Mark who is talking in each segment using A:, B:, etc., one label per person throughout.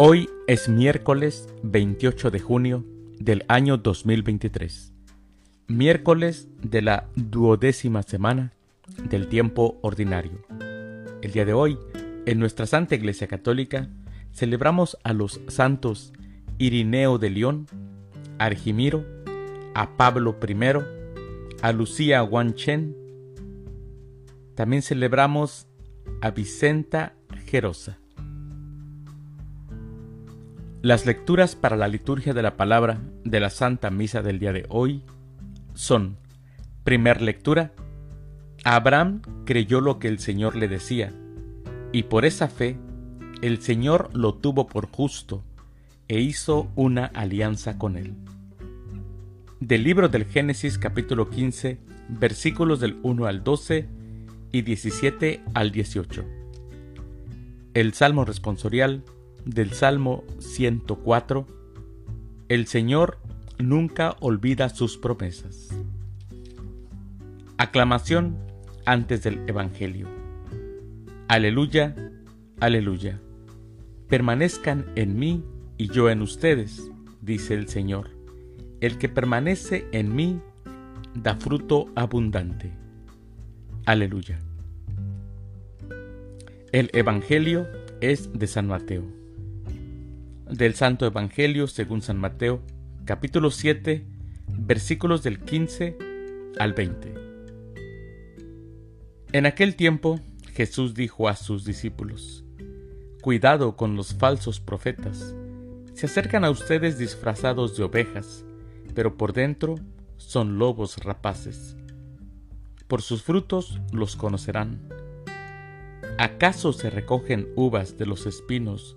A: Hoy es miércoles 28 de junio del año 2023, miércoles de la duodécima semana del tiempo ordinario. El día de hoy, en nuestra Santa Iglesia Católica, celebramos a los santos Irineo de León, Argimiro, a Pablo I, a Lucía Guanchen. También celebramos a Vicenta Gerosa. Las lecturas para la liturgia de la palabra de la Santa Misa del día de hoy son, primer lectura, Abraham creyó lo que el Señor le decía, y por esa fe el Señor lo tuvo por justo e hizo una alianza con él. Del libro del Génesis capítulo 15, versículos del 1 al 12 y 17 al 18. El Salmo responsorial del Salmo 104, el Señor nunca olvida sus promesas. Aclamación antes del Evangelio. Aleluya, aleluya. Permanezcan en mí y yo en ustedes, dice el Señor. El que permanece en mí da fruto abundante. Aleluya. El Evangelio es de San Mateo del Santo Evangelio según San Mateo, capítulo 7, versículos del 15 al 20. En aquel tiempo Jesús dijo a sus discípulos, Cuidado con los falsos profetas. Se acercan a ustedes disfrazados de ovejas, pero por dentro son lobos rapaces. Por sus frutos los conocerán. ¿Acaso se recogen uvas de los espinos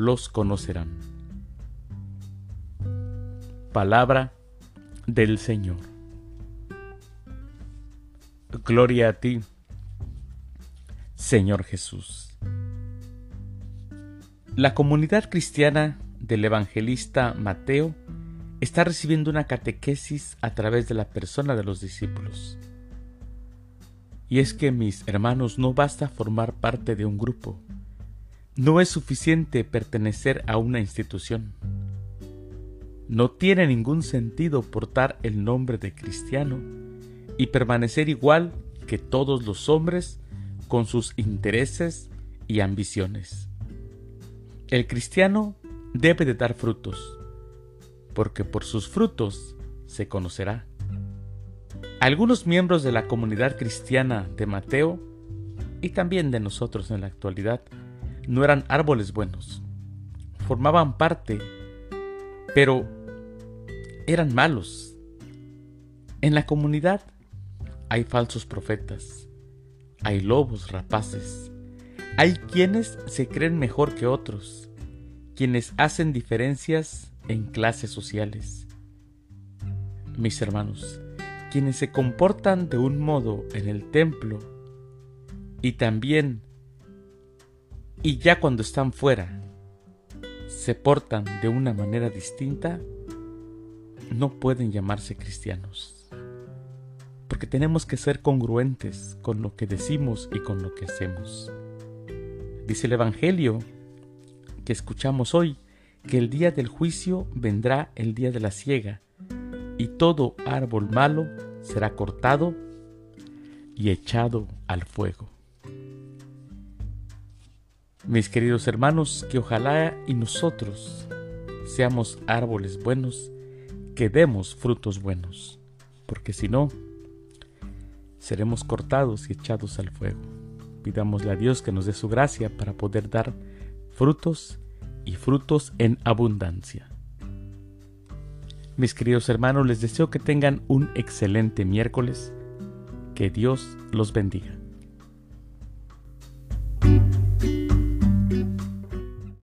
A: los conocerán. Palabra del Señor. Gloria a ti, Señor Jesús. La comunidad cristiana del evangelista Mateo está recibiendo una catequesis a través de la persona de los discípulos. Y es que, mis hermanos, no basta formar parte de un grupo, no es suficiente pertenecer a una institución. No tiene ningún sentido portar el nombre de cristiano y permanecer igual que todos los hombres con sus intereses y ambiciones. El cristiano debe de dar frutos, porque por sus frutos se conocerá. Algunos miembros de la comunidad cristiana de Mateo y también de nosotros en la actualidad no eran árboles buenos. Formaban parte, pero eran malos. En la comunidad hay falsos profetas, hay lobos rapaces, hay quienes se creen mejor que otros, quienes hacen diferencias en clases sociales. Mis hermanos, quienes se comportan de un modo en el templo y también y ya cuando están fuera se portan de una manera distinta, no pueden llamarse cristianos. Porque tenemos que ser congruentes con lo que decimos y con lo que hacemos. Dice el Evangelio que escuchamos hoy que el día del juicio vendrá el día de la siega y todo árbol malo será cortado y echado al fuego. Mis queridos hermanos, que ojalá y nosotros seamos árboles buenos, que demos frutos buenos, porque si no, seremos cortados y echados al fuego. Pidámosle a Dios que nos dé su gracia para poder dar frutos y frutos en abundancia. Mis queridos hermanos, les deseo que tengan un excelente miércoles. Que Dios los bendiga.